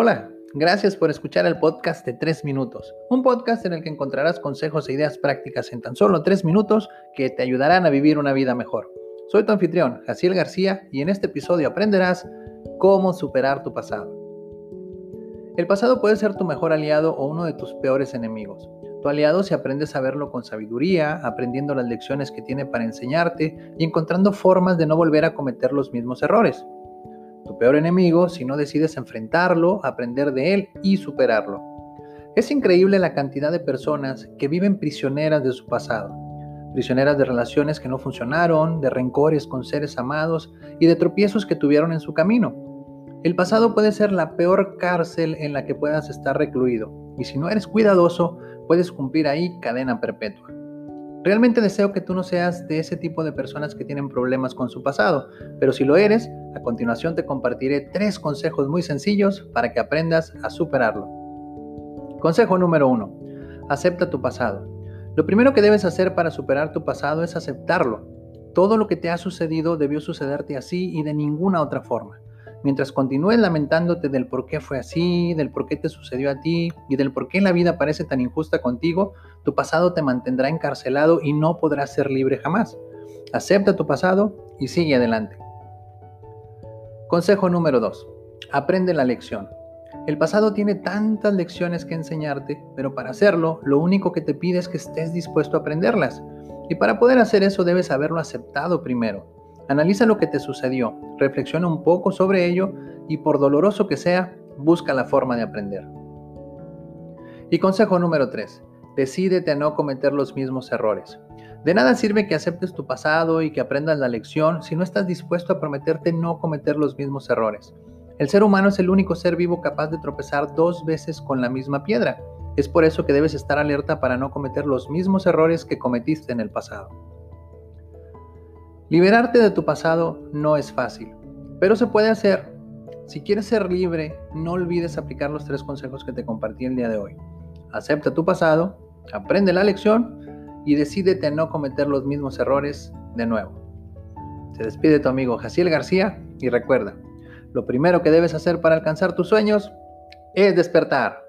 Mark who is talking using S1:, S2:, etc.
S1: Hola, gracias por escuchar el podcast de 3 minutos, un podcast en el que encontrarás consejos e ideas prácticas en tan solo 3 minutos que te ayudarán a vivir una vida mejor. Soy tu anfitrión, Jaciel García, y en este episodio aprenderás cómo superar tu pasado. El pasado puede ser tu mejor aliado o uno de tus peores enemigos. Tu aliado si aprendes a verlo con sabiduría, aprendiendo las lecciones que tiene para enseñarte y encontrando formas de no volver a cometer los mismos errores peor enemigo si no decides enfrentarlo, aprender de él y superarlo. Es increíble la cantidad de personas que viven prisioneras de su pasado, prisioneras de relaciones que no funcionaron, de rencores con seres amados y de tropiezos que tuvieron en su camino. El pasado puede ser la peor cárcel en la que puedas estar recluido, y si no eres cuidadoso, puedes cumplir ahí cadena perpetua. Realmente deseo que tú no seas de ese tipo de personas que tienen problemas con su pasado, pero si lo eres, a continuación te compartiré tres consejos muy sencillos para que aprendas a superarlo. Consejo número uno. Acepta tu pasado. Lo primero que debes hacer para superar tu pasado es aceptarlo. Todo lo que te ha sucedido debió sucederte así y de ninguna otra forma. Mientras continúes lamentándote del por qué fue así, del por qué te sucedió a ti y del por qué la vida parece tan injusta contigo, tu pasado te mantendrá encarcelado y no podrás ser libre jamás. Acepta tu pasado y sigue adelante. Consejo número 2. Aprende la lección. El pasado tiene tantas lecciones que enseñarte, pero para hacerlo, lo único que te pide es que estés dispuesto a aprenderlas. Y para poder hacer eso debes haberlo aceptado primero. Analiza lo que te sucedió, reflexiona un poco sobre ello y por doloroso que sea, busca la forma de aprender. Y consejo número 3. Decídete a no cometer los mismos errores. De nada sirve que aceptes tu pasado y que aprendas la lección si no estás dispuesto a prometerte no cometer los mismos errores. El ser humano es el único ser vivo capaz de tropezar dos veces con la misma piedra. Es por eso que debes estar alerta para no cometer los mismos errores que cometiste en el pasado. Liberarte de tu pasado no es fácil, pero se puede hacer. Si quieres ser libre, no olvides aplicar los tres consejos que te compartí el día de hoy. Acepta tu pasado, aprende la lección y decídete a no cometer los mismos errores de nuevo. Se despide tu amigo Jaciel García y recuerda, lo primero que debes hacer para alcanzar tus sueños es despertar.